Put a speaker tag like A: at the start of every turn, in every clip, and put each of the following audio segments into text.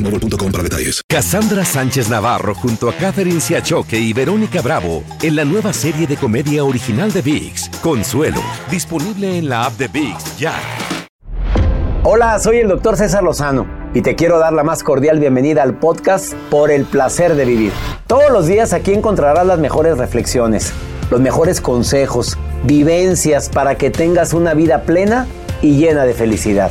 A: boostmobile.com para detalles.
B: Cassandra Sánchez Navarro junto a Catherine Siachoque y Verónica Bravo en la nueva serie de comedia original de VIX, Consuelo, disponible en la app de VIX ya.
C: Hola, soy el doctor César Lozano y te quiero dar la más cordial bienvenida al podcast Por el placer de vivir. Todos los días aquí encontrarás las mejores reflexiones, los mejores consejos, vivencias para que tengas una vida plena y llena de felicidad.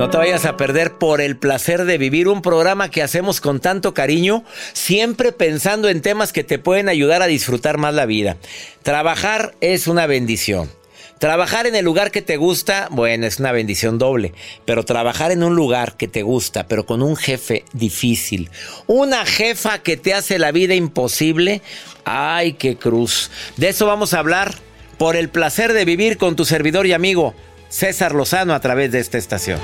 C: No te vayas a perder por el placer de vivir un programa que hacemos con tanto cariño, siempre pensando en temas que te pueden ayudar a disfrutar más la vida. Trabajar es una bendición. Trabajar en el lugar que te gusta, bueno, es una bendición doble, pero trabajar en un lugar que te gusta, pero con un jefe difícil, una jefa que te hace la vida imposible, ay, qué cruz. De eso vamos a hablar por el placer de vivir con tu servidor y amigo César Lozano a través de esta estación.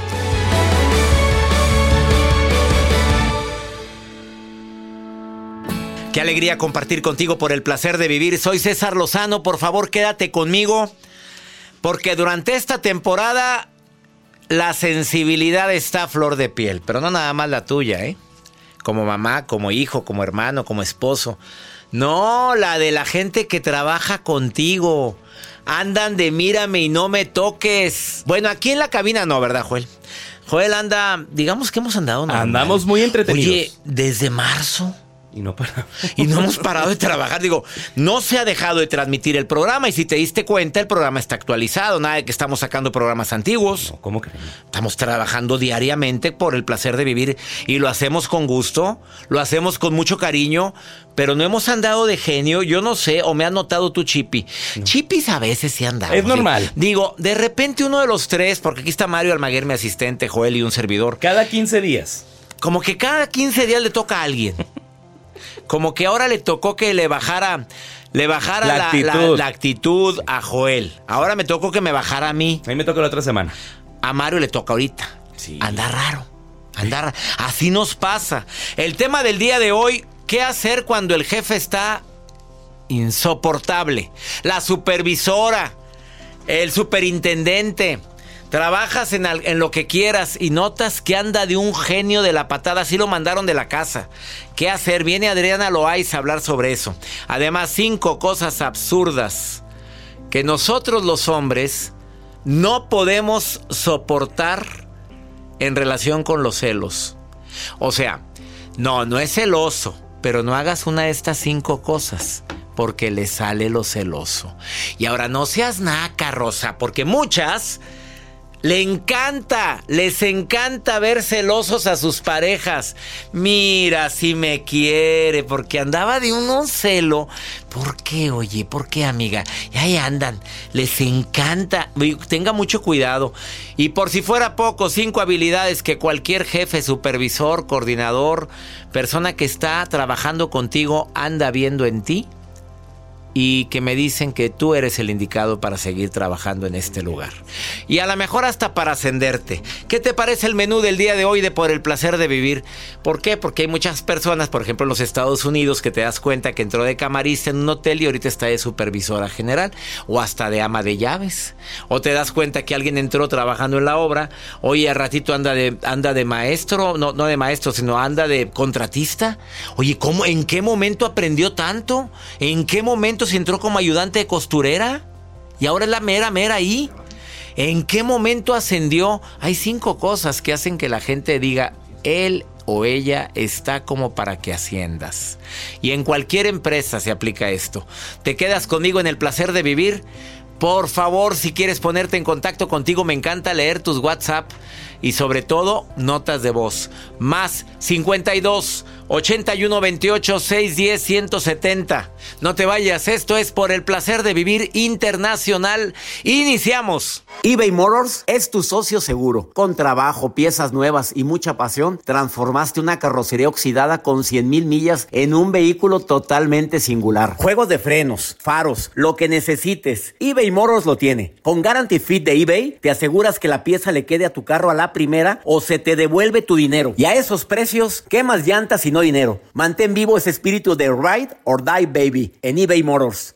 C: Qué alegría compartir contigo por el placer de vivir. Soy César Lozano, por favor quédate conmigo, porque durante esta temporada la sensibilidad está a flor de piel, pero no nada más la tuya, ¿eh? Como mamá, como hijo, como hermano, como esposo. No, la de la gente que trabaja contigo. Andan de mírame y no me toques. Bueno, aquí en la cabina no, ¿verdad, Joel? Joel anda, digamos que hemos andado. normal.
D: Andamos muy entretenidos.
C: Oye, desde marzo.
D: Y no para.
C: Y no hemos parado de trabajar. Digo, no se ha dejado de transmitir el programa. Y si te diste cuenta, el programa está actualizado. Nada de que estamos sacando programas antiguos.
D: No, ¿Cómo que?
C: Estamos trabajando diariamente por el placer de vivir. Y lo hacemos con gusto. Lo hacemos con mucho cariño. Pero no hemos andado de genio. Yo no sé. O me has notado tú, Chipi. Chipis a veces sí andamos.
D: Es normal.
C: Digo, de repente uno de los tres, porque aquí está Mario Almaguer, mi asistente, Joel y un servidor.
D: Cada 15 días.
C: Como que cada 15 días le toca a alguien. Como que ahora le tocó que le bajara, le bajara
D: La
C: la,
D: actitud.
C: la- la actitud a Joel. Ahora me tocó que me bajara a mí.
D: A mí me toca la otra semana.
C: A Mario le toca ahorita.
D: Sí.
C: Anda raro. Anda ra- Así nos pasa. El tema del día de hoy, ¿qué hacer cuando el jefe está insoportable? La supervisora, el superintendente. Trabajas en, lo que quieras y notas que anda de un genio de la patada, así lo mandaron de la casa. ¿Qué hacer? Viene Adriana Loaiz a hablar sobre eso. Además, cinco cosas absurdas que nosotros los hombres no podemos soportar en relación con los celos. O sea, no, no es celoso, pero no hagas una de estas cinco cosas. Porque le sale lo celoso. Y ahora no seas naca, Rosa, porque muchas Le encanta, les encanta ver celosos a sus parejas. Mira, si me quiere, porque andaba de un celo. ¿Por qué, oye? ¿Por qué, amiga? Y ahí andan, les encanta. Tenga mucho cuidado. Y por si fuera poco, cinco habilidades que cualquier jefe, supervisor, coordinador, persona que está trabajando contigo anda viendo en ti y que me dicen que tú eres el indicado para seguir trabajando en este lugar. Y a lo mejor hasta para ascenderte. ¿Qué te parece el menú del día de hoy de Por el placer de vivir? ¿Por qué? Porque hay muchas personas, por ejemplo en los Estados Unidos, que te das cuenta que entró de camarista en un hotel y ahorita está de supervisora general o hasta de ama de llaves. O te das cuenta que alguien entró trabajando en la obra, hoy a ratito anda de, anda de maestro, no, no de maestro, sino anda de contratista. Oye, ¿cómo, ¿en qué momento aprendió tanto? ¿En qué momento entró como ayudante de costurera y ahora es la mera, mera ahí. ¿En qué momento ascendió? Hay cinco cosas que hacen que la gente diga, él o ella está como para que asciendas. Y en cualquier empresa se aplica esto. ¿Te quedas conmigo en el placer de vivir? Por favor, si quieres ponerte en contacto contigo, me encanta leer tus WhatsApp y sobre todo notas de voz. Más 52 81 28 610 170. No te vayas, esto es por el placer de vivir internacional. Iniciamos. eBay Motors es tu socio seguro. Con trabajo, piezas nuevas y mucha pasión, transformaste una carrocería oxidada con 100 mil millas en un vehículo totalmente singular. Juegos de frenos, faros, lo que necesites. eBay Motors lo tiene. Con Guarantee Fit de eBay, te aseguras que la pieza le quede a tu carro a la primera o se te devuelve tu dinero. Y a esos precios, ¿qué más llantas y no dinero? Mantén vivo ese espíritu de Ride or Die Baby en eBay Motors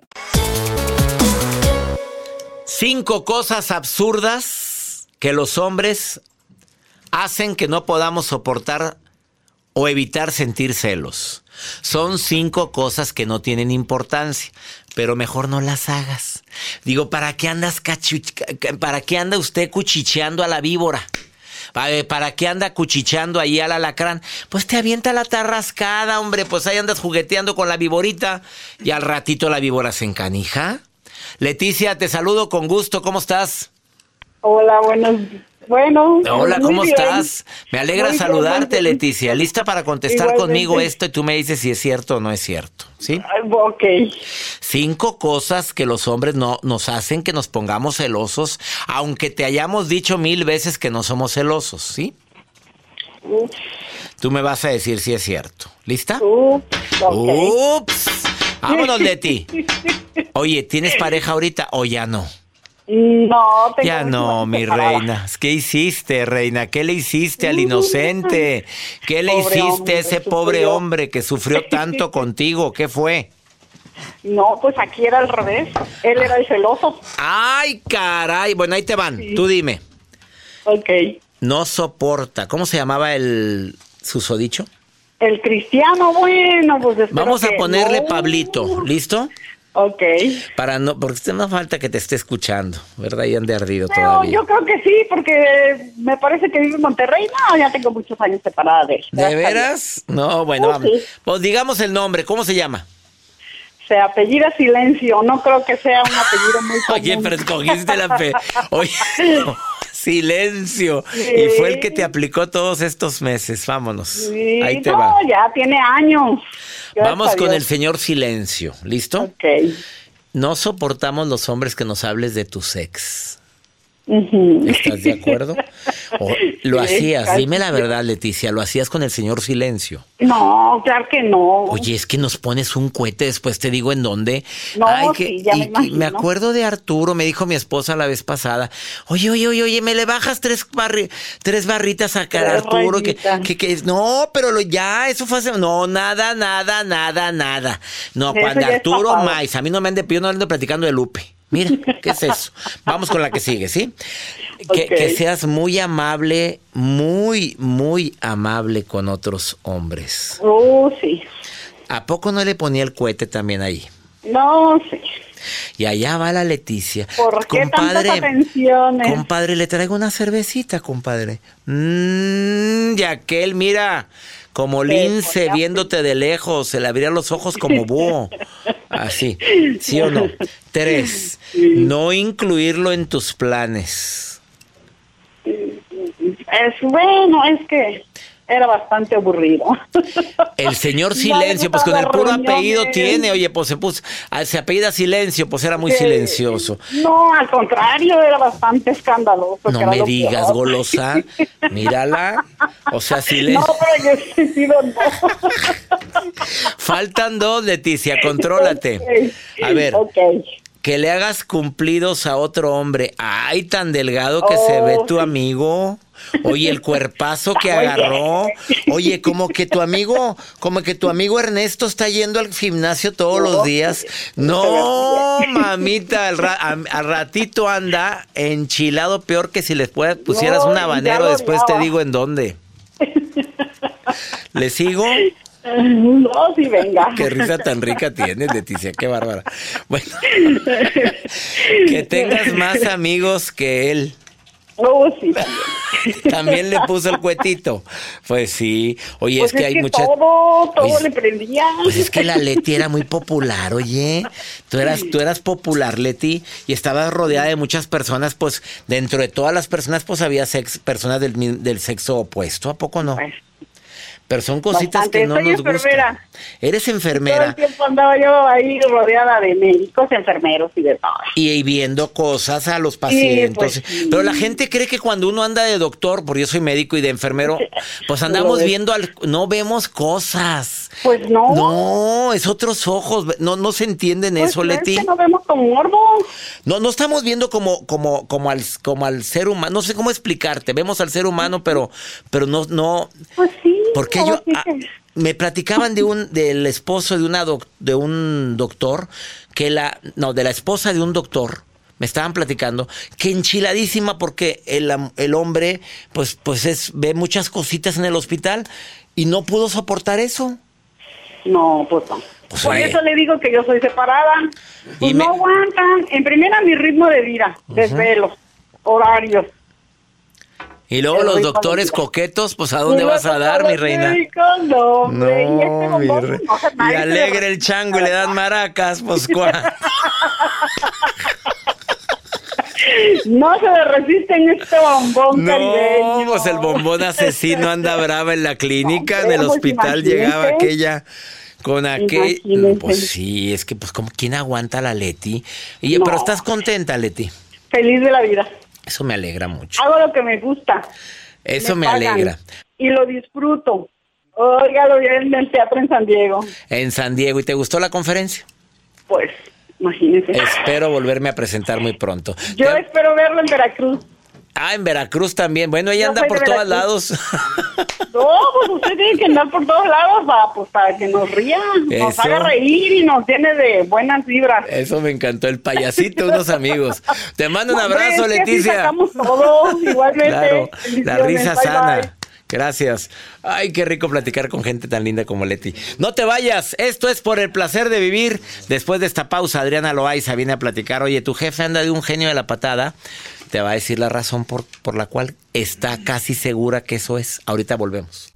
C: Cinco cosas absurdas que los hombres hacen que no podamos soportar o evitar sentir celos. Son cinco cosas que no tienen importancia, pero mejor no las hagas. Digo, ¿para qué andas para qué anda usted cuchicheando a la víbora? ¿Para qué anda cuchicheando ahí al alacrán? Pues te avienta la tarrascada, hombre. Pues ahí andas jugueteando con la víborita y al ratito la víbora se encanija. Leticia, te saludo con gusto. ¿Cómo estás?
E: Hola, buenos. Bueno.
C: Hola, ¿cómo estás? Me alegra saludarte, Leticia. ¿Lista para contestar conmigo esto y tú me dices si es cierto o no es cierto? ¿Sí?
E: Ok.
C: Cinco cosas que los hombres no nos hacen que nos pongamos celosos, aunque te hayamos dicho mil veces que no somos celosos, ¿sí? Tú me vas a decir si es cierto. ¿Lista? Ups. Vámonos, Leti. Oye, ¿tienes pareja ahorita o ya no?
E: No, tengo
C: Ya no, mi reina. ¿Qué hiciste, reina? ¿Qué le hiciste al inocente? ¿Qué le
E: Pobre
C: hiciste
E: hombre
C: a ese pobre
E: sufrió.
C: hombre que sufrió tanto contigo? ¿Qué fue?
E: No, pues aquí era al revés. Él era el celoso.
C: Ay, caray. Bueno, ahí te van. Tú dime.
E: Ok.
C: No soporta. ¿Cómo se llamaba el susodicho?
E: El cristiano, bueno, pues espero
C: Vamos a
E: que
C: ponerle
E: no.
C: Pablito. ¿Listo?
E: Ok.
C: Para no, porque no falta que te esté escuchando, ¿verdad? Y ande ardido
E: Pero
C: todavía.
E: yo creo que sí, porque me parece que vive en Monterrey. No, ya tengo muchos años separada de él.
C: ¿De veras? No, bueno,
E: Oh,
C: vamos.
E: sí.
C: Pues digamos el nombre, ¿cómo se llama?
E: Se apellida Silencio. No creo que sea un apellido muy común.
C: Oye, pero escogiste la. Oye, silencio.
E: Sí.
C: Y fue el que te aplicó todos estos meses. Vámonos.
E: Sí,
C: Ahí te
E: no,
C: va.
E: ya tiene años. Gracias
C: Vamos con el señor silencio. ¿Listo?
E: Ok.
C: No soportamos los hombres que nos hables de tu sex. ¿Estás de acuerdo? O lo hacías, dime la verdad, Leticia, lo hacías con el señor silencio.
E: No, claro que no.
C: Oye, es que nos pones un cohete, después te digo en dónde.
E: No,
C: que,
E: sí, ya me
C: y que-
E: imagino.
C: acuerdo de Arturo, me dijo mi esposa la vez pasada. Oye, oye, oye, oye, me le bajas tres, barri- tres barritas a cara Arturo. Que, que, que- no, pero lo- ya, eso fue hace. No, nada, nada, nada, nada. No, cuando Arturo. Mais, a mí no me ande, yo no ando platicando de Lupe. Mira, ¿qué es eso? Vamos con la que sigue, ¿sí? Que, seas muy amable, muy, muy amable con otros hombres.
E: Oh, sí.
C: ¿A poco no le ponía el cohete también ahí?
E: No, sí.
C: Y allá va la Leticia.
E: ¿Por qué tantas atenciones?
C: compadre, le traigo una cervecita, compadre. Mmm, y aquel, mira, como lince viéndote de lejos, se le abrían los ojos como búho. Así, ¿sí o no? Tres, no incluirlo en tus planes.
E: Es bueno, es que era bastante aburrido.
C: El señor Silencio, pues con el puro apellido tiene, oye, pues se puso, ah, se apellida Silencio, pues era muy
E: Sí.
C: silencioso.
E: No, al contrario, era bastante escandaloso.
C: No me digas,
E: peor.
C: golosa. Mírala. O sea, silencio.
E: No, pero en ese sentido no.
C: Faltan dos, Leticia, contrólate. A ver,
E: Ok.
C: Que le hagas cumplidos a otro hombre. Ay, tan delgado que se
E: Oh,
C: ve tu
E: sí.
C: amigo. Oye, el cuerpazo que agarró. Oye, como que tu amigo, como que tu amigo Ernesto está yendo al gimnasio todos los días. No, mamita, al, ra- a- al ratito anda enchilado peor que si les pusieras
E: No,
C: un habanero. Después te digo en dónde. ¿Le sigo?
E: No, sí, venga.
C: Qué risa tan rica tienes, Leticia, qué bárbara. Bueno, que tengas más amigos que él.
E: Oh, sí, también.
C: También le puso el cuetito. Pues sí. Oye,
E: Pues
C: es que hay muchas.
E: todo, todo
C: Oye,
E: le prendía.
C: Pues es que la Leti era muy popular, oye. Tú eras, tú eras popular, Leti, y estabas rodeada de muchas personas, pues dentro de todas las personas, pues había sex- personas del, del sexo opuesto, ¿a poco no?
E: Pues,
C: Pero son cositas
E: Bastante.
C: que no
E: Soy
C: nos
E: enfermera.
C: gustan. Eres
E: Todo
C: enfermera.
E: el tiempo andaba yo ahí rodeada de médicos, enfermeros y de todo.
C: y, y viendo cosas a los pacientes.
E: pues, sí.
C: Pero la gente cree que cuando uno anda de doctor, porque yo soy médico y de enfermero, pues andamos viendo, al- no vemos cosas.
E: Pues no.
C: No, es otros ojos. No, no se entienden
E: Pues
C: eso,
E: es
C: Leti.
E: que no vemos con morbo.
C: No, no estamos viendo como, como, como al, como al ser humano. No sé cómo explicarte. Vemos al ser humano, pero, pero no, no.
E: Pues sí.
C: Porque yo ah, me platicaban de un del esposo de una doc- de un doctor que la no de la esposa de un doctor me estaban platicando que enchiladísima porque el, el hombre pues pues es ve muchas cositas en el hospital y no pudo soportar eso.
E: No, pues no.
C: Pues,
E: Por eso le digo que yo soy separada. Pues
C: Y me-
E: no aguantan. En primera, mi ritmo de vida, desvelos, horarios.
C: Y luego los doctores coquetos, pues a dónde vas a dar, mi reina.
E: No, y este
C: No, mi
E: bombón,
C: re-
E: no
C: y alegre el chango y le dan maracas, pues cuá.
E: No se le resisten este bombón
C: No,
E: caribeño.
C: pues el bombón asesino anda brava en la clínica, en el
E: pues
C: hospital llegaba aquella con aquel.
E: Imagínese.
C: Pues sí, es que pues como quién aguanta a la Leti. Y
E: No.
C: pero estás contenta, Leti.
E: Feliz de la vida.
C: Eso me alegra mucho.
E: Hago lo que me gusta.
C: Eso me, alegra.
E: Y lo disfruto. Óigalo bien en el teatro en San Diego.
C: En San Diego, ¿y te gustó la conferencia?
E: Pues, imagínese.
C: Espero volverme a presentar muy pronto.
E: Yo
C: Te-
E: espero verlo en Veracruz.
C: Ah, en Veracruz también. Bueno, ella anda por todos lados.
E: No, pues usted tiene que andar por todos lados para, pues, para que nos ría, nos haga reír y nos llene de buenas vibras.
C: Eso me encantó, el payasito, unos amigos. Te mando un abrazo, Leticia.
E: sacamos todo, igualmente.
C: Claro, la risa
E: bye,
C: sana.
E: bye.
C: Gracias. Ay, qué rico platicar con gente tan linda como Leti. No te vayas, esto es por el placer de vivir. Después de esta pausa, Adriana Loaiza viene a platicar. Oye, tu jefe anda de un genio de la patada. Te va a decir la razón por, por la cual está casi segura que eso es. Ahorita volvemos.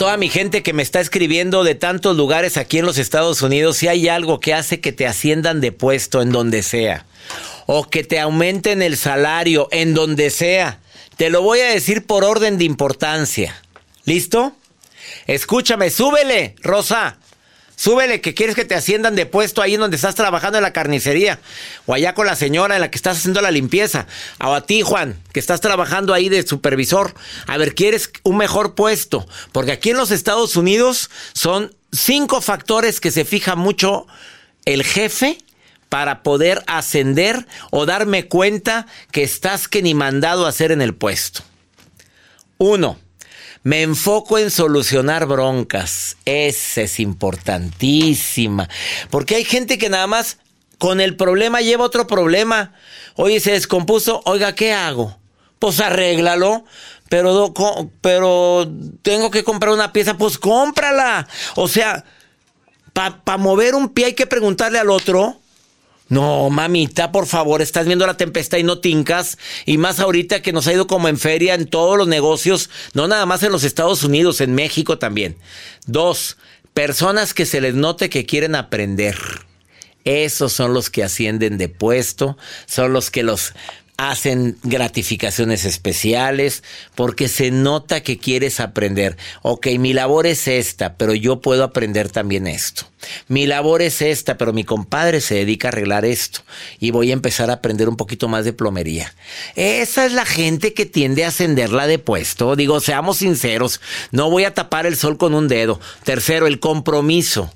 C: toda mi gente que me está escribiendo de tantos lugares aquí en los Estados Unidos, si hay algo que hace que te asciendan de puesto en donde sea, o que te aumenten el salario en donde sea, te lo voy a decir por orden de importancia. ¿Listo? Escúchame, súbele, Rosa. Súbele que quieres que te asciendan de puesto ahí en donde estás trabajando en la carnicería. O allá con la señora en la que estás haciendo la limpieza. O a ti, Juan, que estás trabajando ahí de supervisor. A ver, ¿quieres un mejor puesto? Porque aquí en los Estados Unidos son cinco factores que se fija mucho el jefe para poder ascender o darme cuenta que estás que ni mandado a hacer en el puesto. Uno, me enfoco en solucionar broncas. Esa es importantísima. Porque hay gente que nada más con el problema lleva otro problema. Oye, se descompuso. Oiga, ¿qué hago? Pues arréglalo. Pero, pero tengo que comprar una pieza. Pues cómprala. O sea, para mover un pie hay que preguntarle al otro. No, mamita, por favor, estás viendo la tempestad y no tincas. Y más ahorita que nos ha ido como en feria en todos los negocios, no nada más en los Estados Unidos, en México también. Dos, personas que se les note que quieren aprender. Esos son los que ascienden de puesto, son los que los hacen gratificaciones especiales porque se nota que quieres aprender. Ok, mi labor es esta, pero yo puedo aprender también esto. Mi labor es esta, pero mi compadre se dedica a arreglar esto y voy a empezar a aprender un poquito más de plomería. Esa es la gente que tiende a ascenderla de puesto. Digo, seamos sinceros, no voy a tapar el sol con un dedo. Tercero, el compromiso.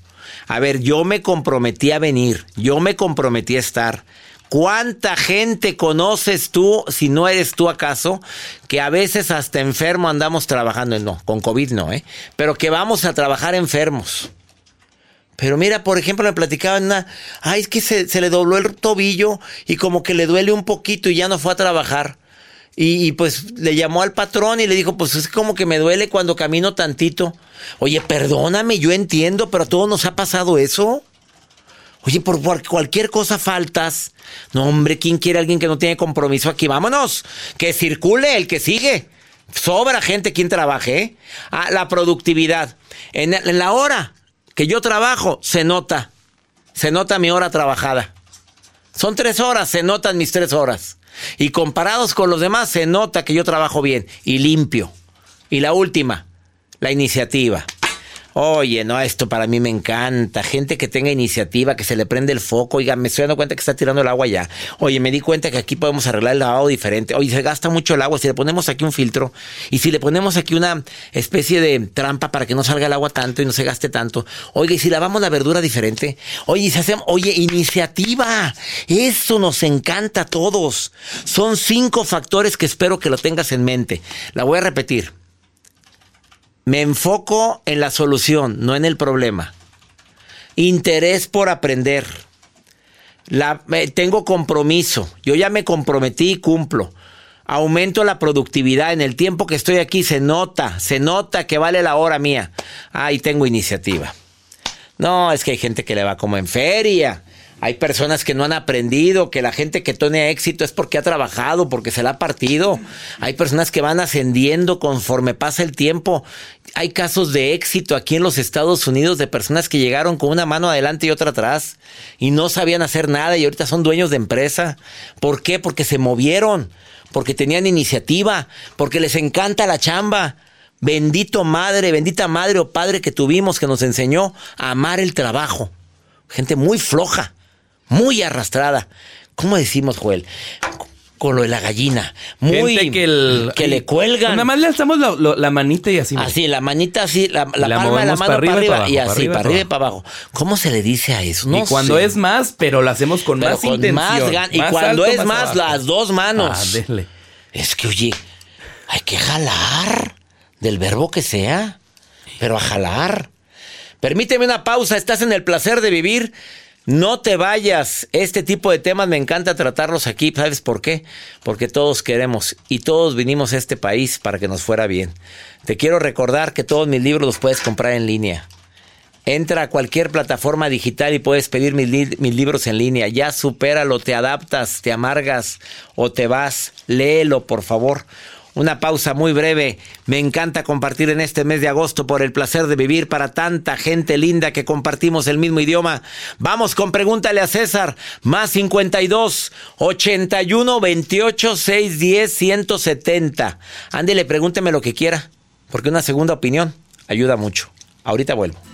C: A ver, yo me comprometí a venir, yo me comprometí a estar. ¿Cuánta gente conoces tú, si no eres tú acaso, que a veces hasta enfermo andamos trabajando? No, con COVID no, ¿eh? Pero que vamos a trabajar enfermos. Pero mira, por ejemplo, me platicaban una, ay, es que se, le dobló el tobillo y como que le duele un poquito y ya no fue a trabajar. Y, y, pues le llamó al patrón y le dijo, pues es como que me duele cuando camino tantito. Oye, perdóname, yo entiendo, pero a todos nos ha pasado eso. Oye, por, cualquier cosa faltas. No, hombre, ¿quién quiere a alguien que no tiene compromiso aquí? Vámonos. Que circule el que sigue. Sobra gente quien trabaje. ¿eh? Ah, la productividad. En, en la hora que yo trabajo, se nota. Se nota mi hora trabajada. Son tres horas, se notan mis tres horas. Y comparados con los demás, se nota que yo trabajo bien y limpio. Y la última, la iniciativa. Oye, no, esto para mí me encanta. Gente que tenga iniciativa, que se le prende el foco. Oiga, me estoy dando cuenta que está tirando el agua ya. Oye, me di cuenta que aquí podemos arreglar el lavado diferente. Oye, se gasta mucho el agua. Si le ponemos aquí un filtro y si le ponemos aquí una especie de trampa para que no salga el agua tanto y no se gaste tanto. Oiga, y si lavamos la verdura diferente. Oye, y si hacemos, oye, iniciativa. Eso nos encanta a todos. Son cinco factores que espero que lo tengas en mente. La voy a repetir. Me enfoco en la solución, no en el problema. Interés por aprender. Tengo compromiso. Yo ya me comprometí y cumplo. Aumento la productividad. En el tiempo que estoy aquí se nota, se nota que vale la hora mía. Ahí tengo iniciativa. No, es que hay gente que le va como en feria. Hay personas que no han aprendido, que la gente que tiene éxito es porque ha trabajado, porque se la ha partido. Hay personas que van ascendiendo conforme pasa el tiempo. Hay casos de éxito aquí en los Estados Unidos de personas que llegaron con una mano adelante y otra atrás y no sabían hacer nada y ahorita son dueños de empresa. ¿Por qué? Porque se movieron, porque tenían iniciativa, porque les encanta la chamba. Bendito madre, bendita madre o padre que tuvimos que nos enseñó a amar el trabajo. Gente muy floja muy arrastrada. ¿Cómo decimos, Joel? Con lo de la gallina. Muy.
D: Gente que, el-
C: que le cuelgan.
D: Nada más le alzamos la, manita y así.
C: Así, la manita así, la, la
D: La
C: palma de la mano
D: para
C: para
D: arriba y
C: así, para arriba y para abajo. ¿Cómo se le dice a eso? No
D: y cuando
C: sé.
D: es más, pero lo hacemos con
C: Pero
D: más
C: con
D: intención.
C: más gan- Y
D: Más
C: cuando
D: alto,
C: es más,
D: abajo.
C: las dos manos.
D: Ah.
C: Es que, oye, hay que jalar del verbo que sea, pero a jalar. Permíteme una pausa, estás en el placer de vivir. No te vayas. Este tipo de temas me encanta tratarlos aquí. ¿Sabes por qué? Porque todos queremos y todos vinimos a este país para que nos fuera bien. Te quiero recordar que todos mis libros los puedes comprar en línea. Entra a cualquier plataforma digital y puedes pedir mis, li- mis libros en línea. Ya supéralo, te adaptas, te amargas o te vas. Léelo, por favor. Una pausa muy breve. Me encanta compartir en este mes de agosto por el placer de vivir para tanta gente linda que compartimos el mismo idioma. Vamos con Pregúntale a César. Más 52 81 28 610 170. Ándele, pregúnteme lo que quiera. Porque una segunda opinión ayuda mucho. Ahorita vuelvo.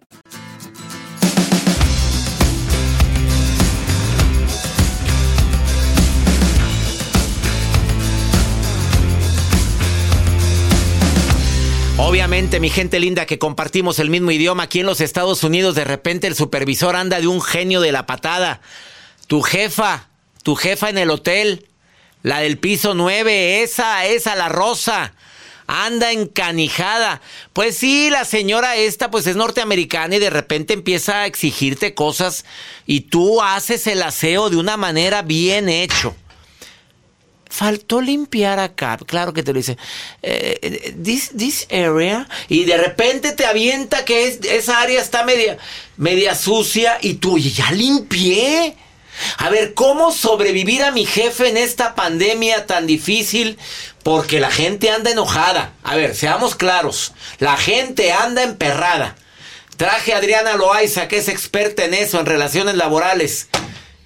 C: Obviamente, mi gente linda que compartimos el mismo idioma aquí en los Estados Unidos, de repente el supervisor anda de un genio de la patada. Tu jefa, tu jefa en el hotel, la del piso 9, esa, esa, la rosa. Anda encanijada. Pues sí, la señora esta pues es norteamericana y de repente empieza a exigirte cosas y tú haces el aseo de una manera bien hecho. Faltó limpiar acá. Claro que te lo dice. eh, eh, this, this area. Y de repente te avienta que es- esa área está media, media sucia y tú, oye, ya limpié. A ver, ¿cómo sobrevivir a mi jefe en esta pandemia tan difícil? Porque la gente anda enojada. A ver, seamos claros. La gente anda emperrada. Traje a Adriana Loaiza, que es experta en eso, en relaciones laborales.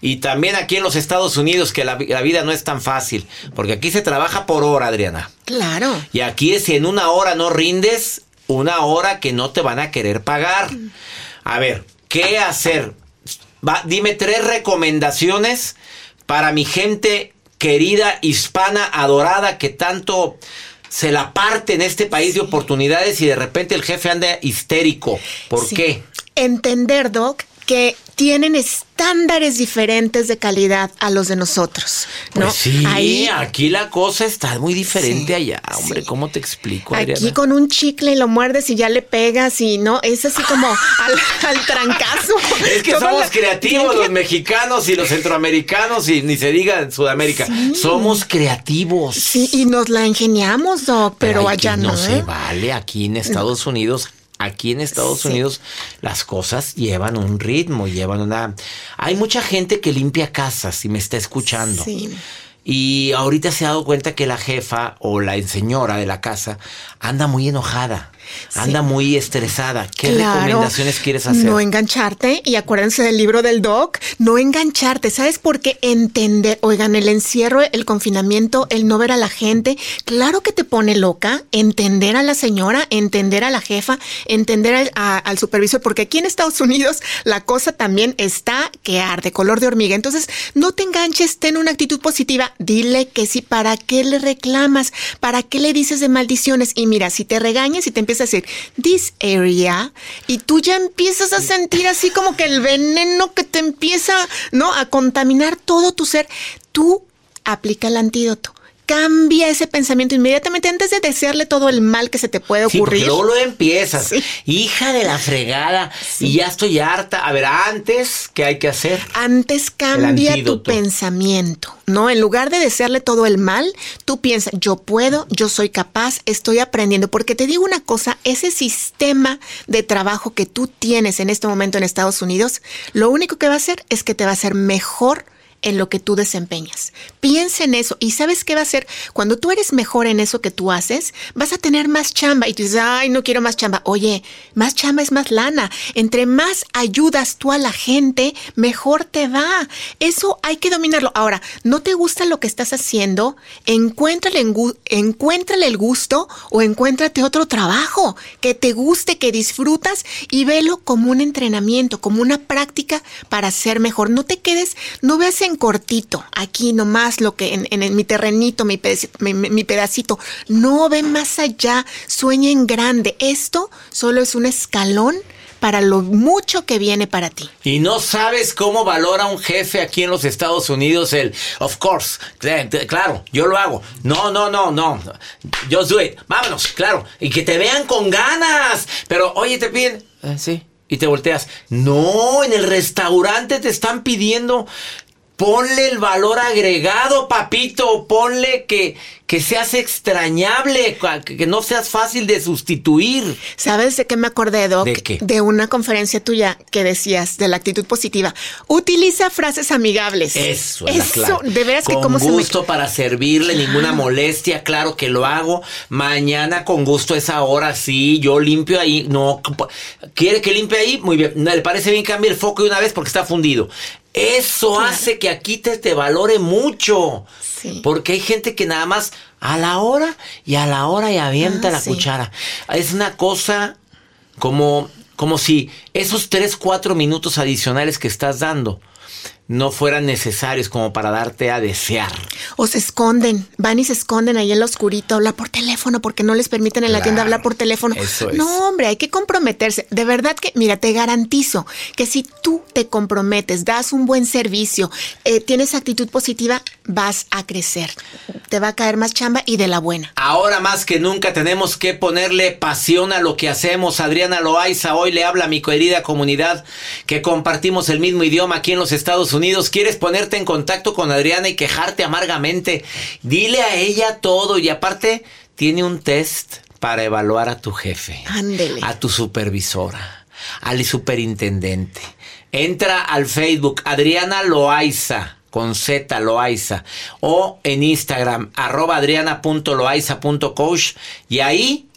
C: Y también aquí en los Estados Unidos, que la, vi- la vida no es tan fácil. Porque aquí se trabaja por hora, Adriana.
F: Claro.
C: Y aquí es si en una hora no rindes, una hora que no te van a querer pagar. A ver, ¿qué hacer? Va, dime tres recomendaciones para mi gente querida, hispana, adorada, que tanto se la parte en este país de oportunidades y de repente el jefe anda histérico. ¿Por
F: Sí.
C: qué?
F: Entender, Doc, que tienen estándares diferentes de calidad a los de nosotros. ¿no?
C: Pues sí,
F: Ahí,
C: aquí la cosa está muy diferente allá, hombre. ¿Cómo te explico, Adriana?
F: aquí con un chicle lo muerdes y ya le pegas y no, es así como al, al trancazo.
C: Es que somos
F: la-
C: creativos los mexicanos y los centroamericanos y ni se diga en Sudamérica. Somos creativos.
F: Sí, y nos la ingeniamos, Doc, pero,
C: aquí
F: allá no.
C: no se
F: ¿eh?
C: vale. Aquí en Estados Unidos, aquí en Estados Unidos las cosas llevan un ritmo, llevan una... Hay mucha gente que limpia casas y me está escuchando.
F: Sí.
C: Y ahorita se ha dado cuenta que la jefa o la señora de la casa anda muy enojada, anda muy estresada. ¿Qué
F: Claro.
C: recomendaciones quieres hacer?
F: No engancharte. Y acuérdense del libro del doc. No engancharte. ¿Sabes por qué? Entender. Oigan, el encierro, el confinamiento, el no ver a la gente. Claro que te pone loca. Entender a la señora, entender a la jefa, entender al, a- al supervisor. Porque aquí en Estados Unidos la cosa también está que arde, color de hormiga. Entonces, no te enganches, ten una actitud positiva. Dile que sí. ¿Para qué le reclamas? ¿Para qué le dices de maldiciones? Y mira, si te regañas y te empiezas a decir, this area, y tú ya empiezas a sentir así como que el veneno que te empieza, ¿no? A contaminar todo tu ser, tú aplica el antídoto. Cambia ese pensamiento inmediatamente antes de desearle todo el mal que se te puede
C: Sí,
F: ocurrir.
C: luego lo empiezas. Hija de la fregada. Y ya estoy harta. A ver, antes, ¿qué hay que hacer?
F: Antes cambia tu pensamiento, ¿no? En lugar de desearle todo el mal, tú piensas, yo puedo, yo soy capaz, estoy aprendiendo. Porque te digo una cosa, ese sistema de trabajo que tú tienes en este momento en Estados Unidos, lo único que va a hacer es que te va a hacer mejor en lo que tú desempeñas. Piensa en eso y sabes qué va a hacer cuando tú eres mejor en eso que tú haces, vas a tener más chamba y tú dices, ay, no quiero más chamba. Oye, más chamba es más lana. Entre más ayudas tú a la gente, mejor te va. Eso hay que dominarlo. Ahora, ¿no te gusta lo que estás haciendo? Encuéntrale el gusto o encuéntrate otro trabajo que te guste, que disfrutas y velo como un entrenamiento, como una práctica para ser mejor. No te quedes, no veas en cortito, aquí nomás lo que en, mi terrenito, mi, pedacito, mi, pedacito. No ve más allá, sueña en grande. Esto solo es un escalón para lo mucho que viene para ti.
C: Y no sabes cómo valora un jefe aquí en los Estados Unidos el, of course, cl- cl- claro, yo lo hago. No, no, no, no. Just do it. Vámonos, claro. Y que te vean con ganas. Pero, oye, te piden, "Eh, sí. Y te volteas. No, en el restaurante te están pidiendo. Ponle el valor agregado, papito. Ponle que, que seas extrañable, que no seas fácil de sustituir.
F: ¿Sabes de qué me acordé, Doc?
C: ¿De qué?
F: De una conferencia tuya que decías de la actitud positiva. Utiliza frases amigables.
C: Eso es
F: Eso,
C: clave.
F: de veras que
C: con
F: cómo se me...
C: gusto para servirle, ninguna molestia, claro que lo hago. Mañana con gusto esa hora, sí, yo limpio ahí. No, ¿quiere que limpie ahí? Muy bien. ¿Le parece bien cambie el foco de una vez porque está fundido? Eso hace que aquí te, te valore mucho. Porque hay gente que nada más a la hora y a la hora y avienta
F: Ah,
C: la
F: sí.
C: cuchara. Es una cosa como, como si esos tres, cuatro minutos adicionales que estás dando no fueran necesarios como para darte a desear.
F: O se esconden, van y se esconden ahí en lo oscurito, hablar por teléfono porque no les permiten en la tienda hablar por teléfono.
C: eso es.
F: No, hombre, hay que comprometerse. De verdad que, mira, te garantizo que si tú te comprometes, das un buen servicio, eh, tienes actitud positiva, vas a crecer. Te va a caer más chamba y de la buena.
C: Ahora más que nunca tenemos que ponerle pasión a lo que hacemos. Adriana Loaiza hoy le habla a mi querida comunidad que compartimos el mismo idioma aquí en los Estados Unidos, quieres ponerte en contacto con Adriana y quejarte amargamente, dile a ella todo y aparte tiene un test para evaluar a tu jefe,
F: Ándele.
C: a tu supervisora, al superintendente. Entra al Facebook Adriana Loaiza con Z Loaiza o en Instagram arroba adriana.loaiza.coach y ahí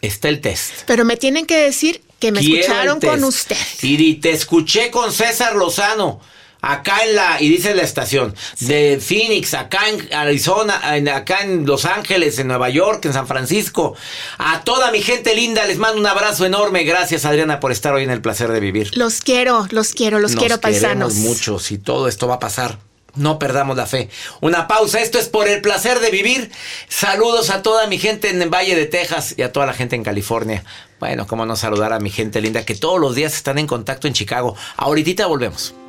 C: está el test.
F: Pero me tienen que decir que me
C: Quiero
F: escucharon con usted.
C: Y te escuché con César Lozano. Acá en la, y dice la estación, de Phoenix, acá en Arizona, en- acá en Los Ángeles, en Nueva York, en San Francisco. A toda mi gente linda les mando un abrazo enorme. Gracias Adriana por estar hoy en el placer de vivir.
F: Los quiero, los quiero, los
C: Nos
F: quiero paisanos.
C: queremos mucho si todo esto va a pasar. No perdamos la fe. Una pausa. Esto es por el placer de vivir. Saludos a toda mi gente en el Valle de Texas y a toda la gente en California. Bueno, cómo no saludar a mi gente linda que todos los días están en contacto en Chicago. Ahorita volvemos.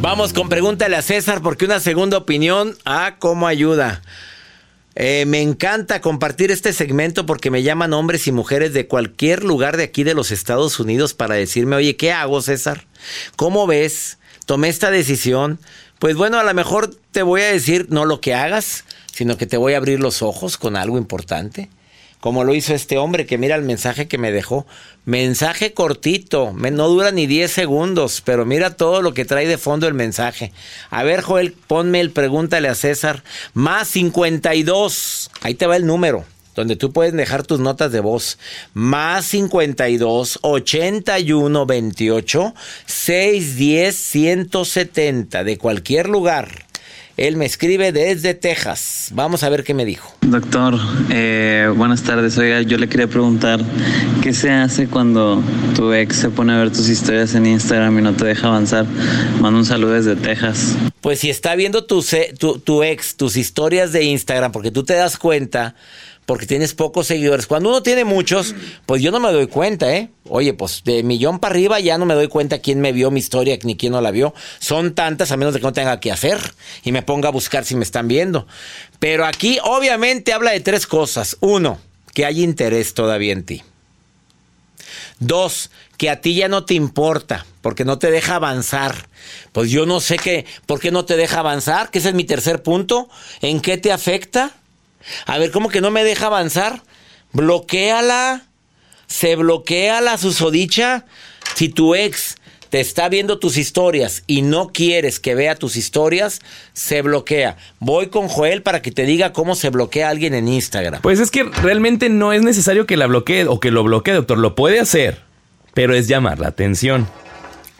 C: Vamos con pregúntale a César porque una segunda opinión, ah, cómo ayuda. Eh, me encanta compartir este segmento porque me llaman hombres y mujeres de cualquier lugar de aquí de los Estados Unidos para decirme, oye, ¿qué hago, César? ¿Cómo ves? Tomé esta decisión. Pues bueno, a lo mejor te voy a decir no lo que hagas, sino que te voy a abrir los ojos con algo importante. Como lo hizo este hombre que mira el mensaje que me dejó. Mensaje cortito, no dura ni 10 segundos, pero mira todo lo que trae de fondo el mensaje. A ver, Joel, ponme el pregúntale a César. Más 52. Ahí te va el número, donde tú puedes dejar tus notas de voz. Más 52 81 28 610 170 de cualquier lugar. Él me escribe desde Texas. Vamos a ver qué me dijo.
G: Doctor, eh, buenas tardes. Oiga, yo le quería preguntar, ¿qué se hace cuando tu ex se pone a ver tus historias en Instagram y no te deja avanzar? Mando un saludo desde Texas.
C: Pues si está viendo tu, tu, tu ex, tus historias de Instagram, porque tú te das cuenta, porque tienes pocos seguidores. Cuando uno tiene muchos, pues yo no me doy cuenta, ¿eh? Oye, pues de millón para arriba ya no me doy cuenta quién me vio mi historia ni quién no la vio. Son tantas a menos de que no tenga que hacer y me ponga a buscar si me están viendo. Pero aquí obviamente habla de tres cosas. Uno, que hay interés todavía en ti. Dos, que a ti ya no te importa, porque no te deja avanzar. Pues yo no sé qué, ¿por qué no te deja avanzar? Que ese es mi tercer punto. ¿En qué te afecta? A ver, ¿cómo que no me deja avanzar? Bloquéala. Se bloquea la susodicha. Si tu ex te está viendo tus historias y no quieres que vea tus historias, se bloquea. Voy con Joel para que te diga cómo se bloquea a alguien en Instagram.
D: Pues es que realmente no es necesario que la bloquee o que lo bloquee, doctor. Lo puede hacer, pero es llamar la atención.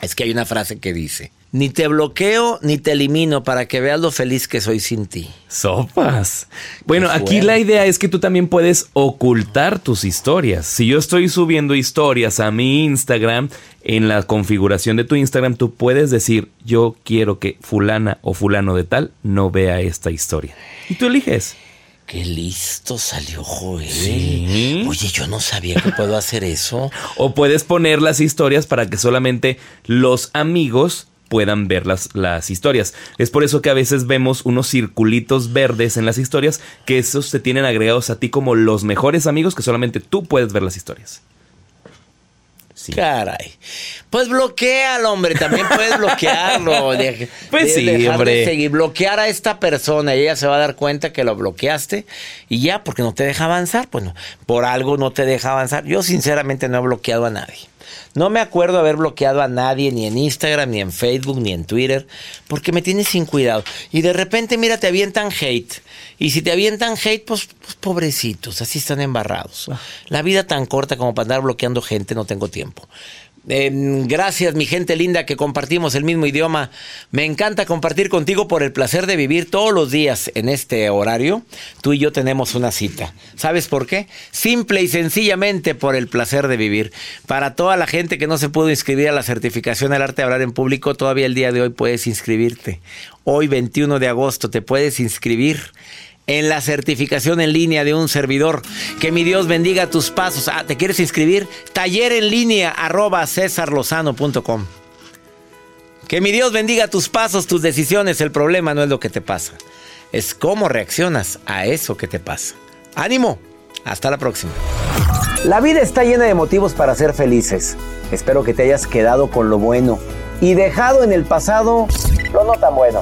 C: Es que hay una frase que dice, Ni te bloqueo ni te elimino para que veas lo feliz que soy sin ti.
D: Sopas. Bueno, aquí la idea es que tú también puedes ocultar tus historias. Si yo estoy subiendo historias a mi Instagram, en la configuración de tu Instagram, tú puedes decir, yo quiero que fulana o fulano de tal no vea esta historia. Y tú eliges.
C: Qué listo salió Joel.
D: Sí.
C: Oye, yo no sabía que puedo hacer eso.
D: O puedes poner las historias para que solamente los amigos puedan ver las, las historias. Es por eso que a veces vemos unos circulitos verdes en las historias que esos te tienen agregados a ti como los mejores amigos que solamente tú puedes ver las historias.
C: Caray. Pues bloquealo, hombre. También puedes bloquearlo. De-
D: Pues
C: de-
D: sí,
C: dejar de
D: hombre.
C: seguir. Bloquear a esta persona y ella se va a dar cuenta que lo bloqueaste y ya, porque no te deja avanzar. Bueno, por algo no te deja avanzar. Yo, sinceramente, no he bloqueado a nadie. No me acuerdo haber bloqueado a nadie, ni en Instagram, ni en Facebook, ni en Twitter, porque me tienes sin cuidado. Y de repente, mira, te avientan hate. Y si te avientan hate, pues, pues, pobrecitos, así están embarrados. La vida tan corta como para andar bloqueando gente, no tengo tiempo. Eh, gracias, mi gente linda, que compartimos el mismo idioma. Me encanta compartir contigo por el placer de vivir todos los días en este horario. Tú y yo tenemos una cita. ¿Sabes por qué? Simple y sencillamente por el placer de vivir. Para toda la gente que no se pudo inscribir a la certificación del arte de hablar en público, todavía el día de hoy puedes inscribirte. Hoy, 21 de agosto, te puedes inscribir en la certificación en línea de un servidor. Que mi Dios bendiga tus pasos. Ah, ¿Te quieres inscribir? Taller en línea arroba cesarlozano.com. Que mi Dios bendiga tus pasos, tus decisiones. El problema no es lo que te pasa. Es cómo reaccionas a eso que te pasa. ánimo. Hasta la próxima.
H: La vida está llena de motivos para ser felices. Espero que te hayas quedado con lo bueno y dejado en el pasado lo no tan bueno.